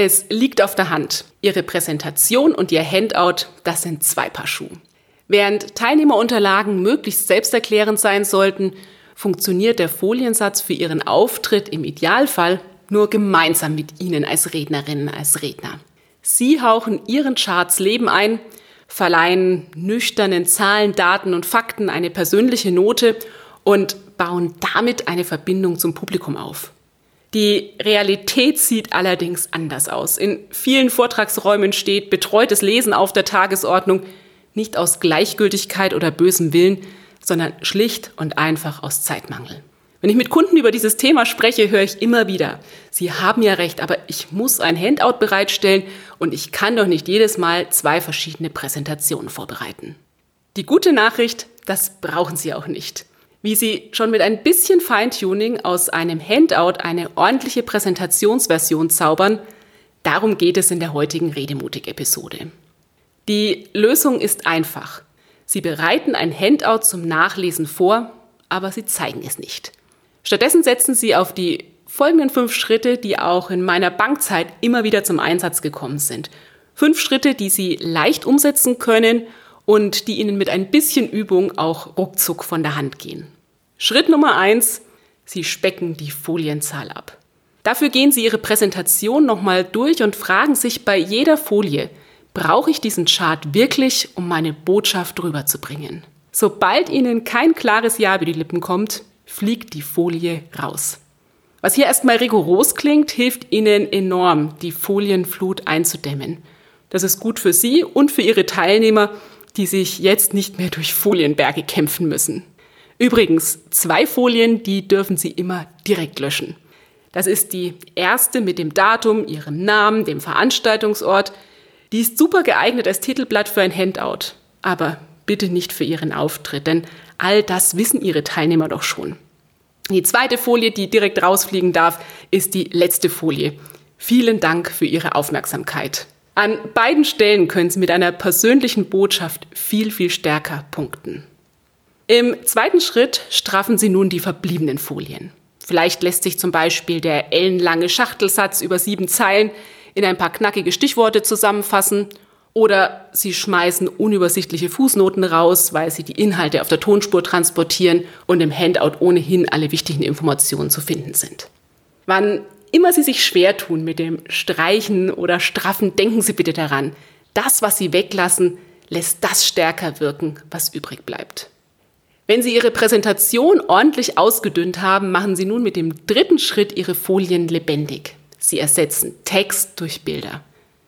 Es liegt auf der Hand. Ihre Präsentation und Ihr Handout, das sind zwei Paar Schuhe. Während Teilnehmerunterlagen möglichst selbsterklärend sein sollten, funktioniert der Foliensatz für Ihren Auftritt im Idealfall nur gemeinsam mit Ihnen als Rednerinnen, als Redner. Sie hauchen Ihren Charts Leben ein, verleihen nüchternen Zahlen, Daten und Fakten eine persönliche Note und bauen damit eine Verbindung zum Publikum auf. Die Realität sieht allerdings anders aus. In vielen Vortragsräumen steht betreutes Lesen auf der Tagesordnung, nicht aus Gleichgültigkeit oder bösem Willen, sondern schlicht und einfach aus Zeitmangel. Wenn ich mit Kunden über dieses Thema spreche, höre ich immer wieder, Sie haben ja recht, aber ich muss ein Handout bereitstellen und ich kann doch nicht jedes Mal zwei verschiedene Präsentationen vorbereiten. Die gute Nachricht, das brauchen Sie auch nicht wie Sie schon mit ein bisschen Feintuning aus einem Handout eine ordentliche Präsentationsversion zaubern, darum geht es in der heutigen Redemutig-Episode. Die Lösung ist einfach. Sie bereiten ein Handout zum Nachlesen vor, aber Sie zeigen es nicht. Stattdessen setzen Sie auf die folgenden fünf Schritte, die auch in meiner Bankzeit immer wieder zum Einsatz gekommen sind. Fünf Schritte, die Sie leicht umsetzen können und die Ihnen mit ein bisschen Übung auch ruckzuck von der Hand gehen. Schritt Nummer eins, Sie specken die Folienzahl ab. Dafür gehen Sie Ihre Präsentation nochmal durch und fragen sich bei jeder Folie, brauche ich diesen Chart wirklich, um meine Botschaft rüberzubringen? Sobald Ihnen kein klares Ja über die Lippen kommt, fliegt die Folie raus. Was hier erstmal rigoros klingt, hilft Ihnen enorm, die Folienflut einzudämmen. Das ist gut für Sie und für Ihre Teilnehmer, die sich jetzt nicht mehr durch Folienberge kämpfen müssen. Übrigens, zwei Folien, die dürfen Sie immer direkt löschen. Das ist die erste mit dem Datum, Ihrem Namen, dem Veranstaltungsort. Die ist super geeignet als Titelblatt für ein Handout. Aber bitte nicht für Ihren Auftritt, denn all das wissen Ihre Teilnehmer doch schon. Die zweite Folie, die direkt rausfliegen darf, ist die letzte Folie. Vielen Dank für Ihre Aufmerksamkeit. An beiden Stellen können Sie mit einer persönlichen Botschaft viel, viel stärker punkten. Im zweiten Schritt straffen Sie nun die verbliebenen Folien. Vielleicht lässt sich zum Beispiel der ellenlange Schachtelsatz über sieben Zeilen in ein paar knackige Stichworte zusammenfassen oder Sie schmeißen unübersichtliche Fußnoten raus, weil Sie die Inhalte auf der Tonspur transportieren und im Handout ohnehin alle wichtigen Informationen zu finden sind. Wann immer Sie sich schwer tun mit dem Streichen oder Straffen, denken Sie bitte daran, das, was Sie weglassen, lässt das stärker wirken, was übrig bleibt. Wenn Sie Ihre Präsentation ordentlich ausgedünnt haben, machen Sie nun mit dem dritten Schritt Ihre Folien lebendig. Sie ersetzen Text durch Bilder.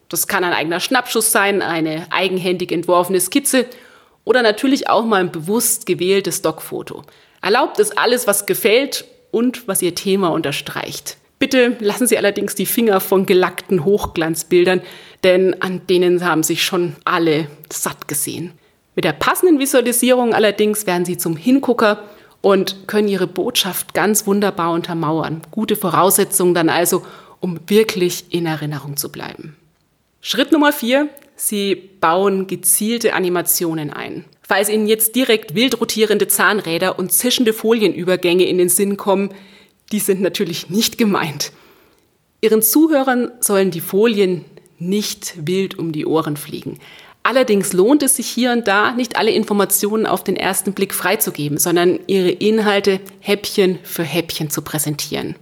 Das kann ein eigener Schnappschuss sein, eine eigenhändig entworfene Skizze oder natürlich auch mal ein bewusst gewähltes Stockfoto. Erlaubt es alles, was gefällt und was Ihr Thema unterstreicht. Bitte lassen Sie allerdings die Finger von gelackten Hochglanzbildern, denn an denen haben sich schon alle satt gesehen. Mit der passenden Visualisierung allerdings werden Sie zum Hingucker und können Ihre Botschaft ganz wunderbar untermauern. Gute Voraussetzungen dann also, um wirklich in Erinnerung zu bleiben. Schritt Nummer vier. Sie bauen gezielte Animationen ein. Falls Ihnen jetzt direkt wild rotierende Zahnräder und zischende Folienübergänge in den Sinn kommen, die sind natürlich nicht gemeint. Ihren Zuhörern sollen die Folien nicht wild um die Ohren fliegen. Allerdings lohnt es sich hier und da, nicht alle Informationen auf den ersten Blick freizugeben, sondern ihre Inhalte Häppchen für Häppchen zu präsentieren.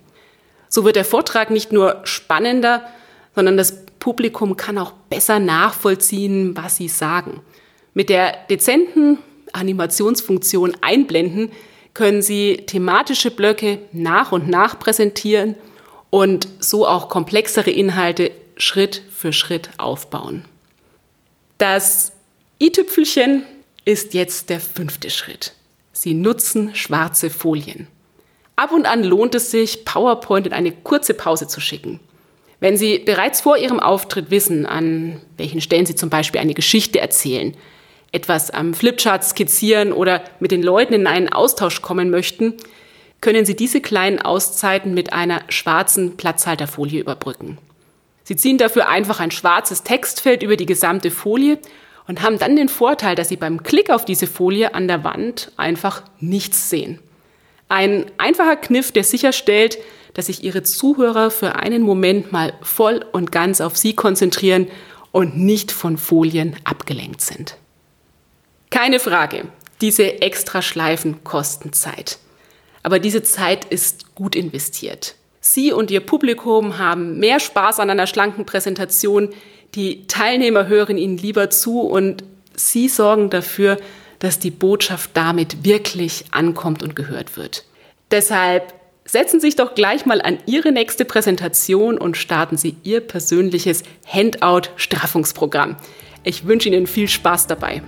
So wird der Vortrag nicht nur spannender, sondern das Publikum kann auch besser nachvollziehen, was sie sagen. Mit der dezenten Animationsfunktion einblenden können Sie thematische Blöcke nach und nach präsentieren und so auch komplexere Inhalte Schritt für Schritt aufbauen. Das i-Tüpfelchen ist jetzt der fünfte Schritt. Sie nutzen schwarze Folien. Ab und an lohnt es sich, PowerPoint in eine kurze Pause zu schicken. Wenn Sie bereits vor Ihrem Auftritt wissen, an welchen Stellen Sie zum Beispiel eine Geschichte erzählen, etwas am Flipchart skizzieren oder mit den Leuten in einen Austausch kommen möchten, können Sie diese kleinen Auszeiten mit einer schwarzen Platzhalterfolie überbrücken. Sie ziehen dafür einfach ein schwarzes Textfeld über die gesamte Folie und haben dann den Vorteil, dass Sie beim Klick auf diese Folie an der Wand einfach nichts sehen. Ein einfacher Kniff, der sicherstellt, dass sich Ihre Zuhörer für einen Moment mal voll und ganz auf Sie konzentrieren und nicht von Folien abgelenkt sind. Keine Frage, diese Extraschleifen kosten Zeit. Aber diese Zeit ist gut investiert. Sie und Ihr Publikum haben mehr Spaß an einer schlanken Präsentation, die Teilnehmer hören Ihnen lieber zu und Sie sorgen dafür, dass die Botschaft damit wirklich ankommt und gehört wird. Deshalb setzen Sie sich doch gleich mal an Ihre nächste Präsentation und starten Sie Ihr persönliches Handout-Straffungsprogramm. Ich wünsche Ihnen viel Spaß dabei.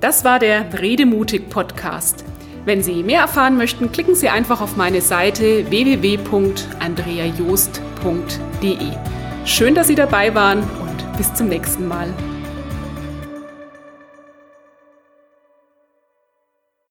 Das war der Redemutig Podcast. Wenn Sie mehr erfahren möchten, klicken Sie einfach auf meine Seite www.andreajost.de. Schön, dass Sie dabei waren und bis zum nächsten Mal.